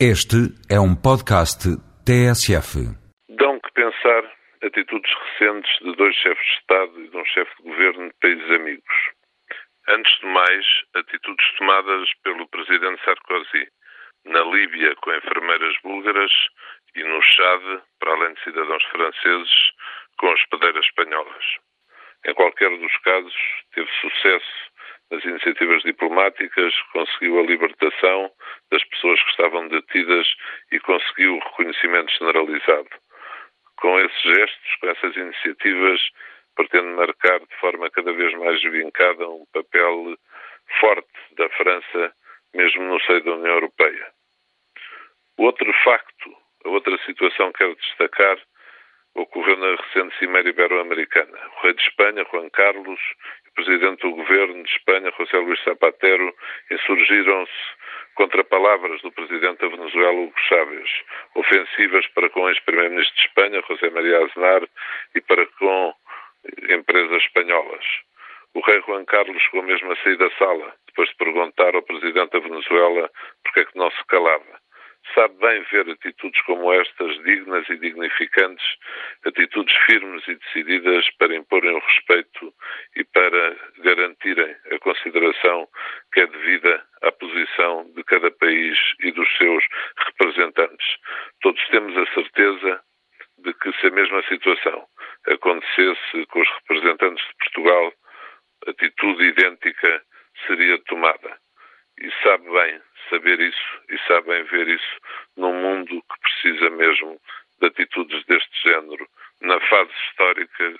Este é um podcast TSF. Dão que pensar atitudes recentes de dois chefes de Estado e de um chefe de governo de países amigos. Antes de mais, atitudes tomadas pelo presidente Sarkozy na Líbia com enfermeiras búlgaras e no Chad, para além de cidadãos franceses, com hospedeiras espanholas. Em qualquer dos casos, teve sucesso nas iniciativas diplomáticas, conseguiu a libertação das pessoas que estavam detidas e conseguiu o reconhecimento generalizado. Com esses gestos, com essas iniciativas, pretende marcar de forma cada vez mais vincada um papel forte da França, mesmo no seio da União Europeia. O outro facto, a outra situação que quero destacar, ocorreu na recente Cimeira Ibero-Americana. O rei de Espanha, Juan Carlos, e o presidente do governo de Espanha, José Luís Zapatero, insurgiram-se contra palavras do presidente da Venezuela, Hugo Chávez, ofensivas para com o ex-primeiro-ministro de Espanha, José María Aznar, e para com empresas espanholas. O rei Juan Carlos chegou mesmo a sair da sala, depois de perguntar ao presidente da Venezuela porque é que não se calava sabe bem ver atitudes como estas, dignas e dignificantes, atitudes firmes e decididas para imporem o respeito e para garantirem a consideração que é devida à de cada país e dos seus representantes. Todos temos a certeza de que se a mesma situação acontecesse com os representantes de Portugal, atitude idêntica seria tomada. E sabe bem saber isso e sabem ver isso num mundo que precisa mesmo de atitudes deste género na fase histórica.